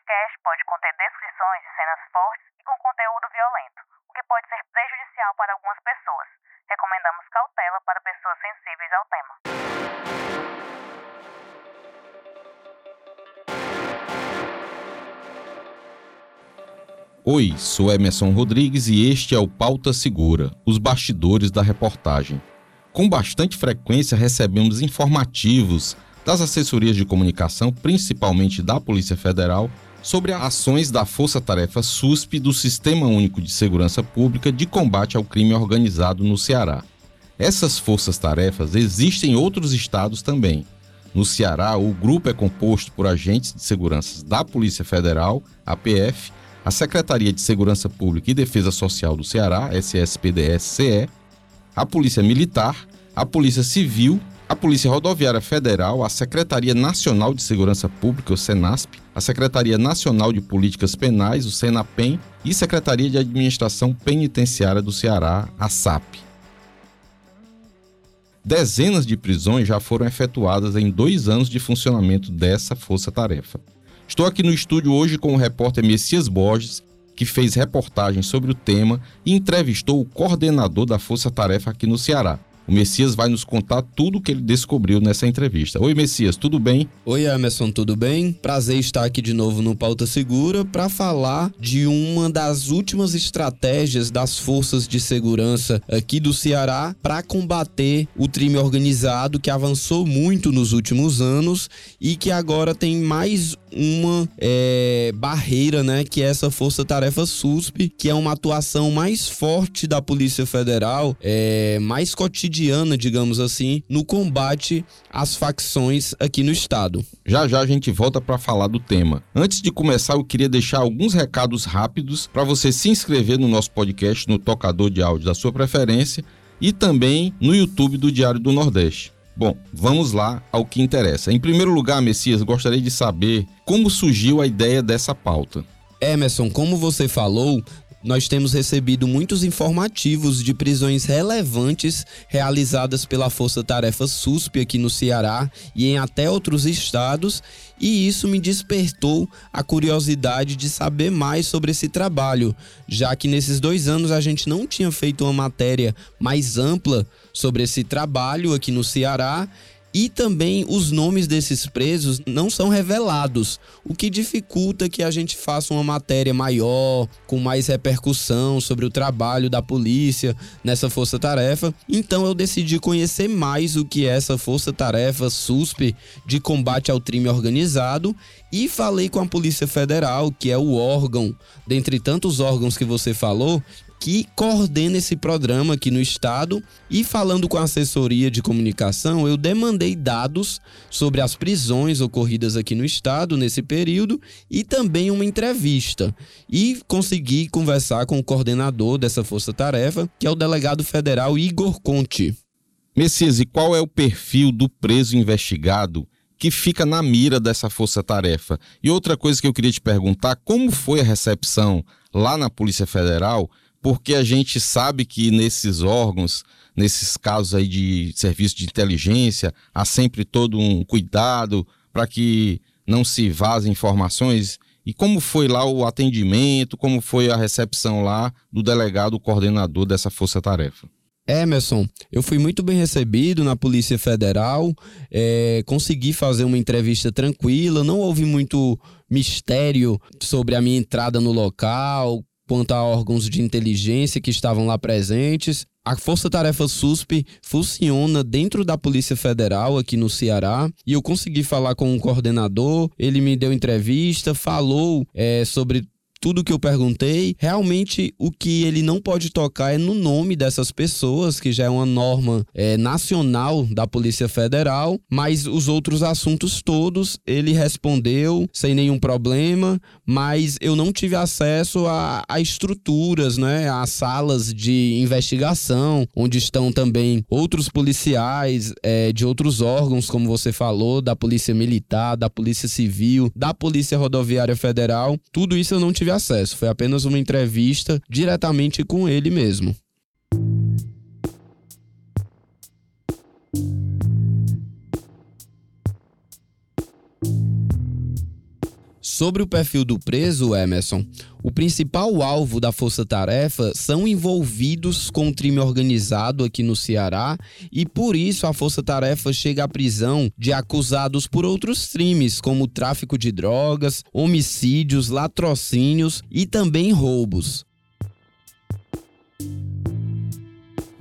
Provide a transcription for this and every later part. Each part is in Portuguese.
podcast pode conter descrições de cenas fortes e com conteúdo violento, o que pode ser prejudicial para algumas pessoas. Recomendamos cautela para pessoas sensíveis ao tema. Oi, sou Emerson Rodrigues e este é o Pauta Segura, os bastidores da reportagem. Com bastante frequência recebemos informativos das assessorias de comunicação, principalmente da Polícia Federal, sobre ações da Força Tarefa SUSP do Sistema Único de Segurança Pública de combate ao crime organizado no Ceará. Essas forças-tarefas existem em outros estados também. No Ceará, o grupo é composto por agentes de segurança da Polícia Federal, a PF, a Secretaria de Segurança Pública e Defesa Social do Ceará, SSPDS-CE, a Polícia Militar, a Polícia Civil a Polícia Rodoviária Federal, a Secretaria Nacional de Segurança Pública, o SENASP, a Secretaria Nacional de Políticas Penais, o SENAPEN, e Secretaria de Administração Penitenciária do Ceará, a SAP. Dezenas de prisões já foram efetuadas em dois anos de funcionamento dessa força-tarefa. Estou aqui no estúdio hoje com o repórter Messias Borges, que fez reportagem sobre o tema e entrevistou o coordenador da força-tarefa aqui no Ceará, o Messias vai nos contar tudo o que ele descobriu nessa entrevista. Oi, Messias, tudo bem? Oi, Emerson, tudo bem? Prazer estar aqui de novo no Pauta Segura para falar de uma das últimas estratégias das forças de segurança aqui do Ceará para combater o crime organizado que avançou muito nos últimos anos e que agora tem mais uma é, barreira, né? Que é essa força-tarefa SUSP, que é uma atuação mais forte da Polícia Federal, é, mais cotidiana, digamos assim, no combate às facções aqui no estado. Já já a gente volta para falar do tema. Antes de começar, eu queria deixar alguns recados rápidos para você se inscrever no nosso podcast no tocador de áudio da sua preferência e também no YouTube do Diário do Nordeste. Bom, vamos lá ao que interessa. Em primeiro lugar, Messias, gostaria de saber como surgiu a ideia dessa pauta. Emerson, como você falou, nós temos recebido muitos informativos de prisões relevantes realizadas pela Força Tarefa SUSP aqui no Ceará e em até outros estados, e isso me despertou a curiosidade de saber mais sobre esse trabalho, já que nesses dois anos a gente não tinha feito uma matéria mais ampla sobre esse trabalho aqui no Ceará e também os nomes desses presos não são revelados, o que dificulta que a gente faça uma matéria maior, com mais repercussão sobre o trabalho da polícia nessa força-tarefa. Então eu decidi conhecer mais o que é essa força-tarefa SUSP de combate ao crime organizado e falei com a Polícia Federal, que é o órgão, dentre tantos órgãos que você falou, que coordena esse programa aqui no estado. E falando com a assessoria de comunicação, eu demandei dados sobre as prisões ocorridas aqui no estado nesse período e também uma entrevista. E consegui conversar com o coordenador dessa força-tarefa, que é o delegado federal Igor Conte. Messias, e qual é o perfil do preso investigado que fica na mira dessa força-tarefa? E outra coisa que eu queria te perguntar, como foi a recepção lá na Polícia Federal porque a gente sabe que nesses órgãos, nesses casos aí de serviço de inteligência, há sempre todo um cuidado para que não se vazem informações. E como foi lá o atendimento, como foi a recepção lá do delegado coordenador dessa força-tarefa? Emerson, eu fui muito bem recebido na Polícia Federal, é, consegui fazer uma entrevista tranquila, não houve muito mistério sobre a minha entrada no local, quanto a órgãos de inteligência que estavam lá presentes. A Força Tarefa SUSP funciona dentro da Polícia Federal aqui no Ceará e eu consegui falar com um coordenador. Ele me deu entrevista, falou é, sobre tudo que eu perguntei, realmente o que ele não pode tocar é no nome dessas pessoas, que já é uma norma é, nacional da Polícia Federal, mas os outros assuntos todos ele respondeu sem nenhum problema, mas eu não tive acesso a, a estruturas, né, a salas de investigação, onde estão também outros policiais é, de outros órgãos, como você falou, da Polícia Militar, da Polícia Civil, da Polícia Rodoviária Federal. Tudo isso eu não tive acesso, foi apenas uma entrevista diretamente com ele mesmo. Sobre o perfil do preso, Emerson, o principal alvo da Força Tarefa são envolvidos com o crime organizado aqui no Ceará e por isso a Força Tarefa chega à prisão de acusados por outros crimes, como tráfico de drogas, homicídios, latrocínios e também roubos.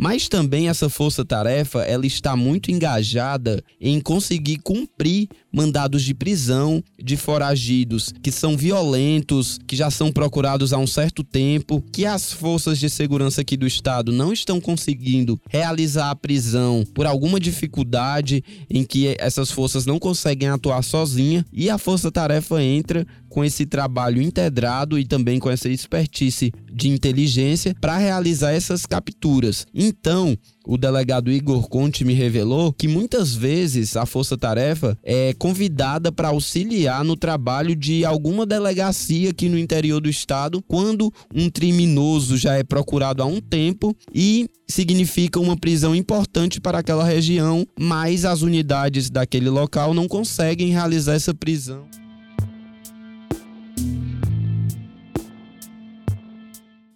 Mas também essa força-tarefa, ela está muito engajada em conseguir cumprir mandados de prisão de foragidos que são violentos, que já são procurados há um certo tempo, que as forças de segurança aqui do estado não estão conseguindo realizar a prisão por alguma dificuldade em que essas forças não conseguem atuar sozinha e a força-tarefa entra com esse trabalho integrado e também com essa expertise de inteligência para realizar essas capturas. Então, o delegado Igor Conte me revelou que muitas vezes a Força Tarefa é convidada para auxiliar no trabalho de alguma delegacia aqui no interior do estado quando um criminoso já é procurado há um tempo e significa uma prisão importante para aquela região, mas as unidades daquele local não conseguem realizar essa prisão.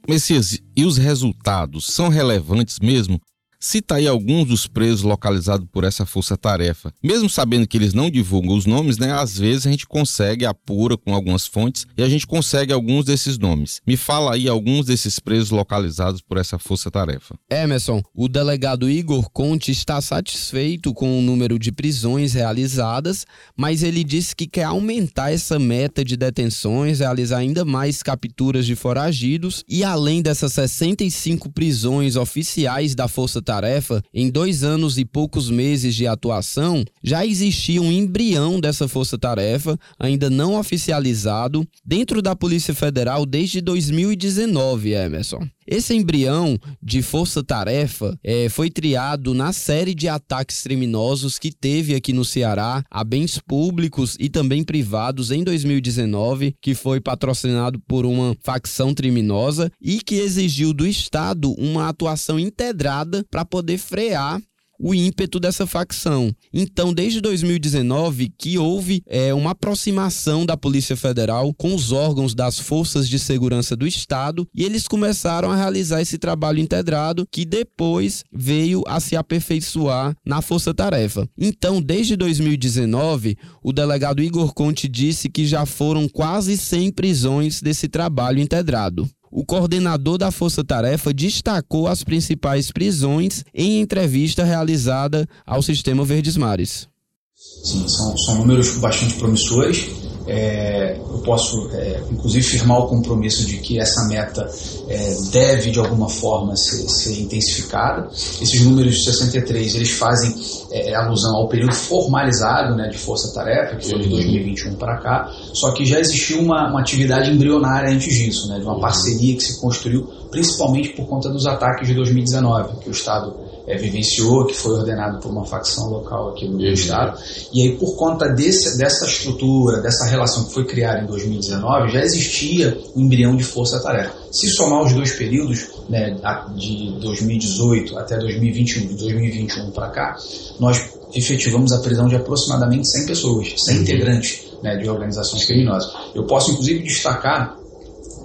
Messias, e os resultados são relevantes mesmo? Cita aí alguns dos presos localizados por essa força-tarefa. Mesmo sabendo que eles não divulgam os nomes, né? Às vezes a gente consegue, apura com algumas fontes e a gente consegue alguns desses nomes. Me fala aí alguns desses presos localizados por essa força-tarefa. Emerson, o delegado Igor Conte está satisfeito com o número de prisões realizadas, mas ele disse que quer aumentar essa meta de detenções, realizar ainda mais capturas de foragidos e além dessas 65 prisões oficiais da força-tarefa tarefa em dois anos e poucos meses de atuação, já existia um embrião dessa força-tarefa, ainda não oficializado, dentro da Polícia Federal desde 2019, Emerson. Esse embrião de força-tarefa é, foi triado na série de ataques criminosos que teve aqui no Ceará a bens públicos e também privados em 2019, que foi patrocinado por uma facção criminosa e que exigiu do Estado uma atuação integrada para poder frear o ímpeto dessa facção. Então, desde 2019, que houve é, uma aproximação da Polícia Federal com os órgãos das forças de segurança do Estado e eles começaram a realizar esse trabalho integrado que depois veio a se aperfeiçoar na Força Tarefa. Então, desde 2019, o delegado Igor Conte disse que já foram quase 100 prisões desse trabalho integrado o coordenador da Força Tarefa destacou as principais prisões em entrevista realizada ao Sistema Verdes Mares. Sim, são, são números bastante promissores é, eu posso, é, inclusive, firmar o compromisso de que essa meta é, deve, de alguma forma, ser, ser, intensificada. Esses números de 63, eles fazem é, alusão ao período formalizado né, de força-tarefa, que foi de 2021 uhum. para cá, só que já existiu uma, uma atividade embrionária antes disso, né, de uma uhum. parceria que se construiu principalmente por conta dos ataques de 2019, que o Estado é, vivenciou, que foi ordenado por uma facção local aqui no uhum. estado. E aí, por conta desse, dessa estrutura, dessa relação que foi criada em 2019, já existia um embrião de força-tarefa. Se somar os dois períodos, né, de 2018 até 2021, de 2021 para cá, nós efetivamos a prisão de aproximadamente 100 pessoas, 100 uhum. integrantes né, de organizações criminosas. Eu posso, inclusive, destacar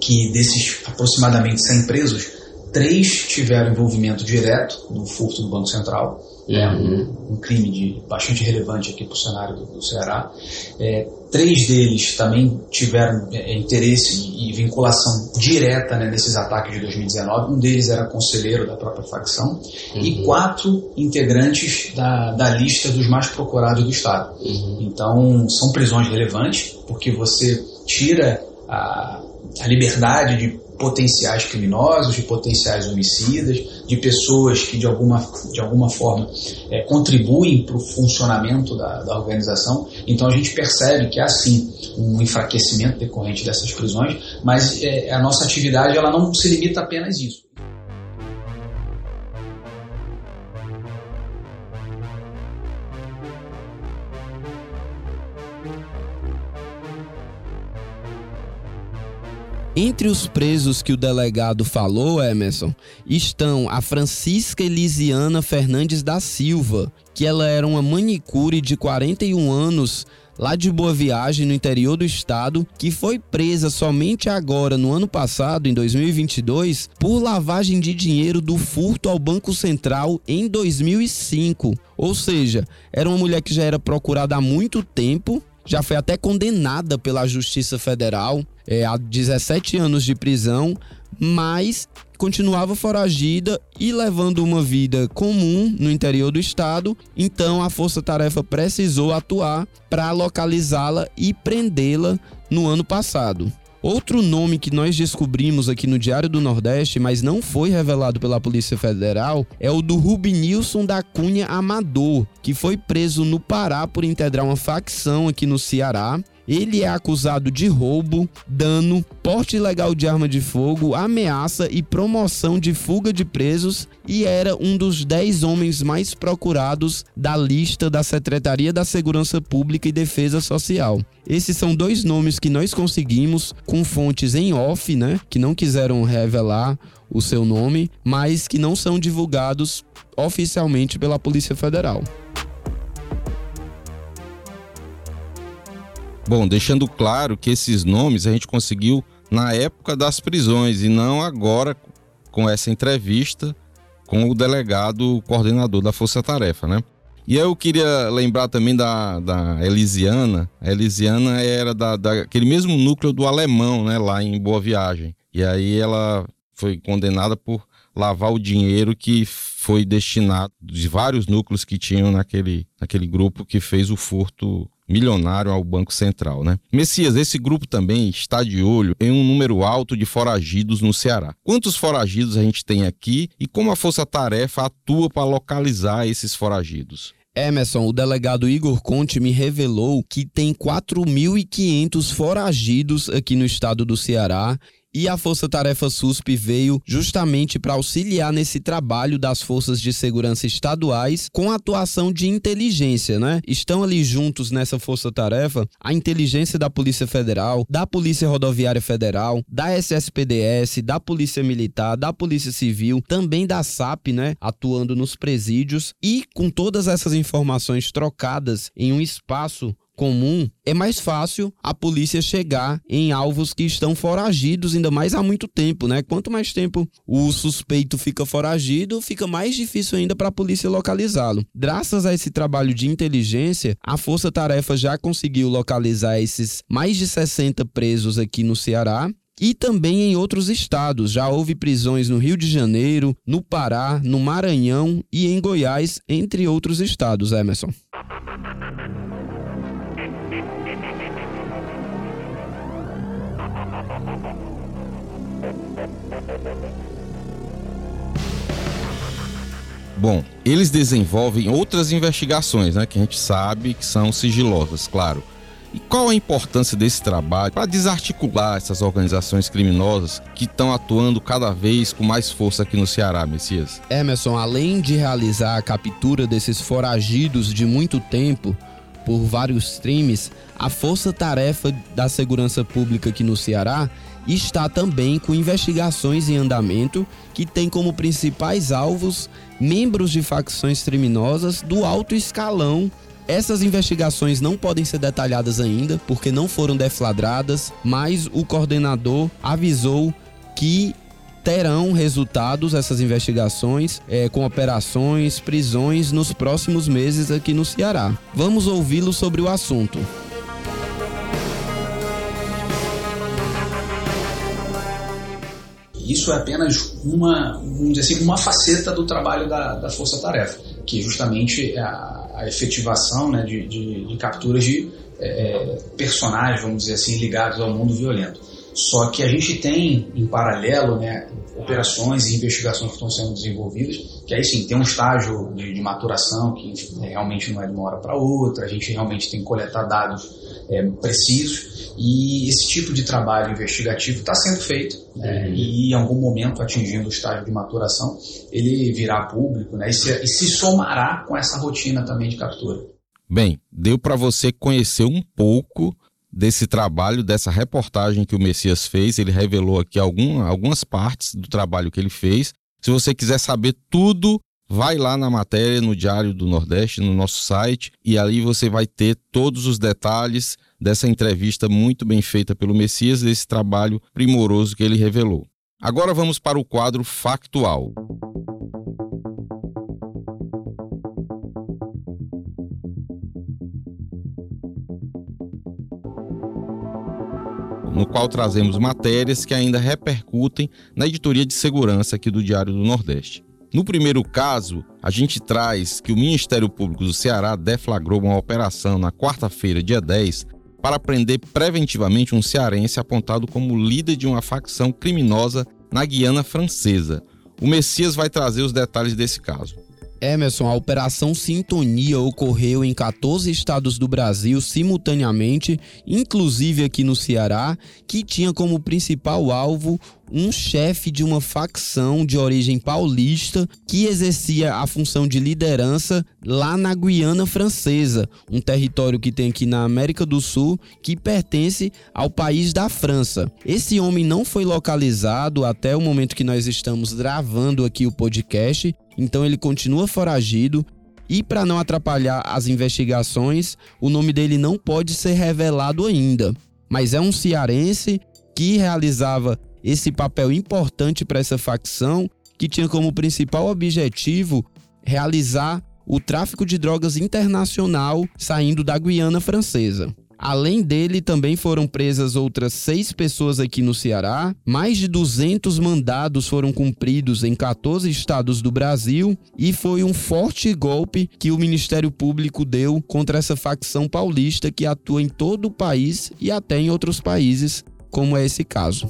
que desses aproximadamente 100 presos, Três tiveram envolvimento direto no furto do Banco Central, né, uhum. um, um, crime de, bastante relevante aqui para o cenário do, do Ceará. É, três deles também tiveram é, interesse e, e, vinculação direta né, nesses ataques de 2019. Um deles era conselheiro da própria facção. Uhum. E quatro integrantes da, da lista dos mais procurados do Estado. Uhum. Então, são prisões relevantes, porque você tira a, a liberdade de potenciais criminosos, de potenciais homicidas, de pessoas que de alguma, de alguma forma é, contribuem para o funcionamento da, da organização. Então a gente percebe que há sim um enfraquecimento decorrente dessas prisões, mas é, a nossa atividade ela não se limita apenas a isso. Entre os presos que o delegado falou, Emerson, estão a Francisca Elisiana Fernandes da Silva, que ela era uma manicure de 41 anos lá de Boa Viagem, no interior do estado, que foi presa somente agora, no ano passado, em 2022, por lavagem de dinheiro do furto ao Banco Central em 2005. Ou seja, era uma mulher que já era procurada há muito tempo, já foi até condenada pela Justiça Federal é, a 17 anos de prisão, mas continuava foragida e levando uma vida comum no interior do estado. Então a Força Tarefa precisou atuar para localizá-la e prendê-la no ano passado. Outro nome que nós descobrimos aqui no Diário do Nordeste, mas não foi revelado pela Polícia Federal, é o do Rubinilson da Cunha Amador, que foi preso no Pará por integrar uma facção aqui no Ceará ele é acusado de roubo, dano, porte ilegal de arma de fogo, ameaça e promoção de fuga de presos e era um dos 10 homens mais procurados da lista da Secretaria da Segurança Pública e Defesa Social. Esses são dois nomes que nós conseguimos com fontes em off, né, que não quiseram revelar o seu nome, mas que não são divulgados oficialmente pela Polícia Federal. Bom, deixando claro que esses nomes a gente conseguiu na época das prisões e não agora com essa entrevista com o delegado coordenador da Força Tarefa, né? E eu queria lembrar também da, da Elisiana. A Elisiana era da, daquele mesmo núcleo do alemão, né? Lá em Boa Viagem. E aí ela foi condenada por lavar o dinheiro que foi destinado de vários núcleos que tinham naquele, naquele grupo que fez o furto milionário ao Banco Central, né? Messias, esse grupo também está de olho em um número alto de foragidos no Ceará. Quantos foragidos a gente tem aqui e como a Força Tarefa atua para localizar esses foragidos? Emerson, o delegado Igor Conte me revelou que tem 4.500 foragidos aqui no estado do Ceará e a Força Tarefa SUSP veio justamente para auxiliar nesse trabalho das forças de segurança estaduais com atuação de inteligência, né? Estão ali juntos nessa Força Tarefa a inteligência da Polícia Federal, da Polícia Rodoviária Federal, da SSPDS, da Polícia Militar, da Polícia Civil, também da SAP, né? Atuando nos presídios e com todas essas informações trocadas em um espaço comum, é mais fácil a polícia chegar em alvos que estão foragidos, ainda mais há muito tempo, né? Quanto mais tempo o suspeito fica foragido, fica mais difícil ainda para a polícia localizá-lo. Graças a esse trabalho de inteligência, a Força Tarefa já conseguiu localizar esses mais de 60 presos aqui no Ceará e também em outros estados. Já houve prisões no Rio de Janeiro, no Pará, no Maranhão e em Goiás, entre outros estados, Emerson. Bom, eles desenvolvem outras investigações, né, que a gente sabe que são sigilosas, claro. E qual a importância desse trabalho para desarticular essas organizações criminosas que estão atuando cada vez com mais força aqui no Ceará, Messias? Emerson, além de realizar a captura desses foragidos de muito tempo por vários crimes, a Força Tarefa da Segurança Pública aqui no Ceará está também com investigações em andamento que tem como principais alvos membros de facções criminosas do alto escalão. Essas investigações não podem ser detalhadas ainda, porque não foram deflagradas, mas o coordenador avisou que terão resultados essas investigações é, com operações, prisões nos próximos meses aqui no Ceará. Vamos ouvi-lo sobre o assunto. Isso é apenas uma, vamos dizer assim, uma faceta do trabalho da, da Força Tarefa, que é justamente a, a efetivação né, de, de, de capturas de é, personagens, vamos dizer assim, ligados ao mundo violento. Só que a gente tem, em paralelo, né, operações e investigações que estão sendo desenvolvidas, que aí sim tem um estágio de, de maturação que realmente não é de uma hora para outra, a gente realmente tem que coletar dados é, precisos e esse tipo de trabalho investigativo está sendo feito né, uhum. e em algum momento atingindo o estágio de maturação ele virá público né, e, se, e se somará com essa rotina também de captura. Bem, deu para você conhecer um pouco desse trabalho, dessa reportagem que o Messias fez. Ele revelou aqui algum, algumas partes do trabalho que ele fez. Se você quiser saber tudo vai lá na matéria no Diário do Nordeste, no nosso site, e ali você vai ter todos os detalhes dessa entrevista muito bem feita pelo Messias, desse trabalho primoroso que ele revelou. Agora vamos para o quadro factual. No qual trazemos matérias que ainda repercutem na editoria de segurança aqui do Diário do Nordeste. No primeiro caso, a gente traz que o Ministério Público do Ceará deflagrou uma operação na quarta-feira, dia 10, para prender preventivamente um cearense apontado como líder de uma facção criminosa na Guiana Francesa. O Messias vai trazer os detalhes desse caso. Emerson, a Operação Sintonia ocorreu em 14 estados do Brasil simultaneamente, inclusive aqui no Ceará, que tinha como principal alvo um chefe de uma facção de origem paulista que exercia a função de liderança lá na Guiana Francesa, um território que tem aqui na América do Sul que pertence ao país da França. Esse homem não foi localizado até o momento que nós estamos gravando aqui o podcast então ele continua foragido e para não atrapalhar as investigações, o nome dele não pode ser revelado ainda. Mas é um cearense que realizava esse papel importante para essa facção, que tinha como principal objetivo realizar o tráfico de drogas internacional saindo da Guiana Francesa. Além dele, também foram presas outras seis pessoas aqui no Ceará. Mais de 200 mandados foram cumpridos em 14 estados do Brasil e foi um forte golpe que o Ministério Público deu contra essa facção paulista que atua em todo o país e até em outros países, como é esse caso.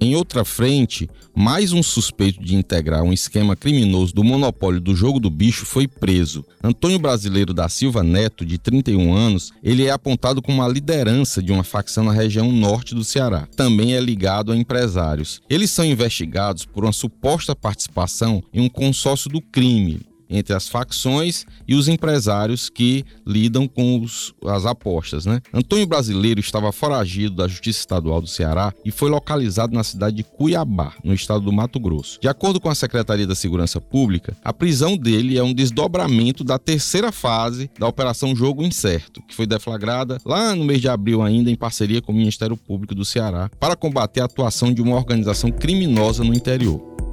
Em outra frente, mais um suspeito de integrar um esquema criminoso do monopólio do jogo do bicho foi preso. Antônio Brasileiro da Silva Neto, de 31 anos, ele é apontado como a liderança de uma facção na região norte do Ceará. Também é ligado a empresários. Eles são investigados por uma suposta participação em um consórcio do crime, entre as facções e os empresários que lidam com os, as apostas. Né? Antônio Brasileiro estava foragido da Justiça Estadual do Ceará e foi localizado na cidade de Cuiabá, no estado do Mato Grosso. De acordo com a Secretaria da Segurança Pública, a prisão dele é um desdobramento da terceira fase da Operação Jogo Incerto, que foi deflagrada lá no mês de abril ainda em parceria com o Ministério Público do Ceará para combater a atuação de uma organização criminosa no interior.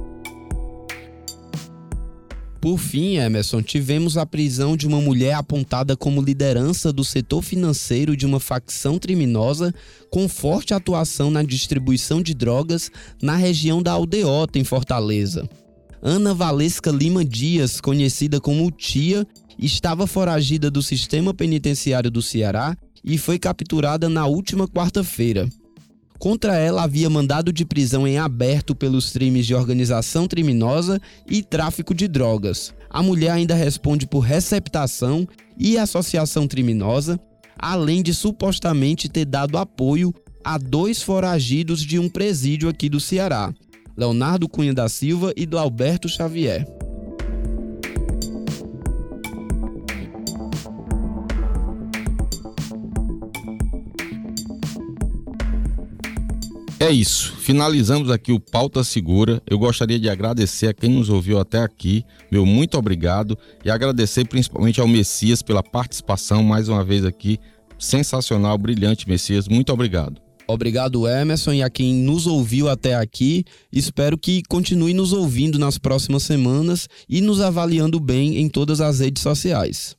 Por fim, Emerson, tivemos a prisão de uma mulher apontada como liderança do setor financeiro de uma facção criminosa com forte atuação na distribuição de drogas na região da Aldeota, em Fortaleza. Ana Valesca Lima Dias, conhecida como Tia, estava foragida do sistema penitenciário do Ceará e foi capturada na última quarta-feira. Contra ela havia mandado de prisão em aberto pelos crimes de organização criminosa e tráfico de drogas. A mulher ainda responde por receptação e associação criminosa, além de supostamente ter dado apoio a dois foragidos de um presídio aqui do Ceará, Leonardo Cunha da Silva e do Alberto Xavier. É isso. Finalizamos aqui o Pauta Segura. Eu gostaria de agradecer a quem nos ouviu até aqui. Meu muito obrigado. E agradecer principalmente ao Messias pela participação mais uma vez aqui. Sensacional, brilhante, Messias. Muito obrigado. Obrigado, Emerson, e a quem nos ouviu até aqui. Espero que continue nos ouvindo nas próximas semanas e nos avaliando bem em todas as redes sociais.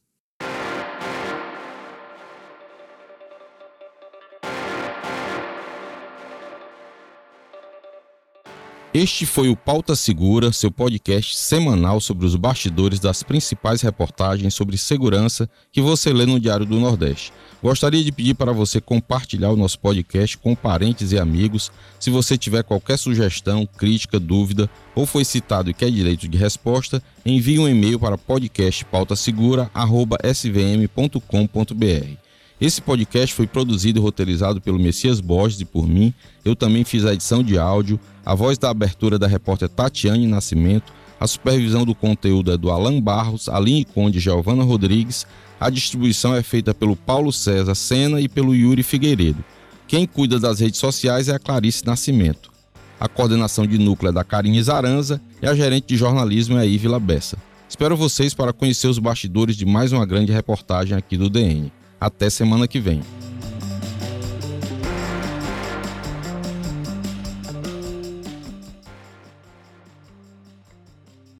Este foi o Pauta Segura, seu podcast semanal sobre os bastidores das principais reportagens sobre segurança que você lê no Diário do Nordeste. Gostaria de pedir para você compartilhar o nosso podcast com parentes e amigos. Se você tiver qualquer sugestão, crítica, dúvida ou foi citado e quer direito de resposta, envie um e-mail para podcastpautasegura@svm.com.br. Esse podcast foi produzido e roteirizado pelo Messias Borges e por mim. Eu também fiz a edição de áudio, a voz da abertura da repórter Tatiane Nascimento, a supervisão do conteúdo é do Alan Barros, Aline Conde e Giovana Rodrigues, a distribuição é feita pelo Paulo César Sena e pelo Yuri Figueiredo. Quem cuida das redes sociais é a Clarice Nascimento. A coordenação de núcleo é da Karine Zaranza e a gerente de jornalismo é a Ivila Bessa. Espero vocês para conhecer os bastidores de mais uma grande reportagem aqui do DN. Até semana que vem.